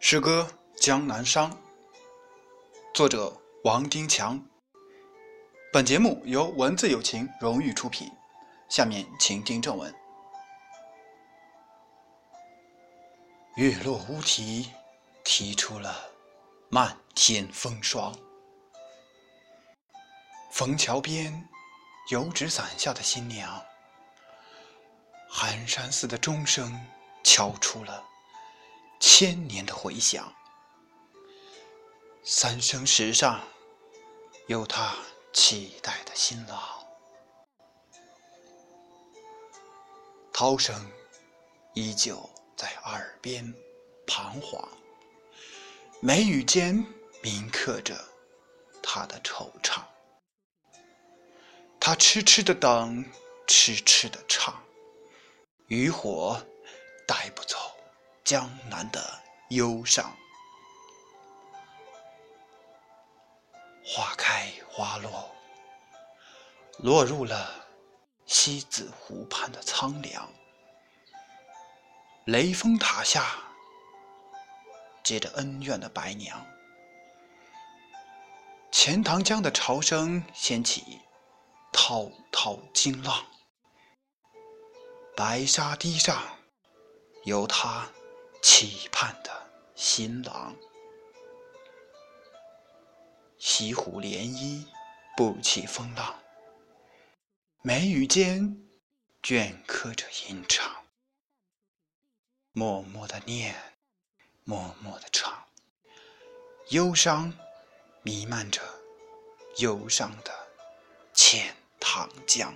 诗歌《江南殇》，作者王丁强。本节目由文字友情荣誉出品。下面请听正文：月落乌啼，啼出了漫天风霜。枫桥边，油纸伞下的新娘，寒山寺的钟声敲出了。千年的回响，三生石上有他期待的新郎。涛声依旧在耳边彷徨，眉宇间铭刻着他的惆怅。他痴痴的等，痴痴的唱，渔火带不走。江南的忧伤，花开花落，落入了西子湖畔的苍凉。雷峰塔下，结着恩怨的白娘。钱塘江的潮声掀起滔滔惊浪，白沙堤上有他。期盼的新郎，西湖涟漪不起风浪，眉宇间镌刻着吟唱，默默的念，默默的唱，忧伤弥漫着忧伤的钱塘江。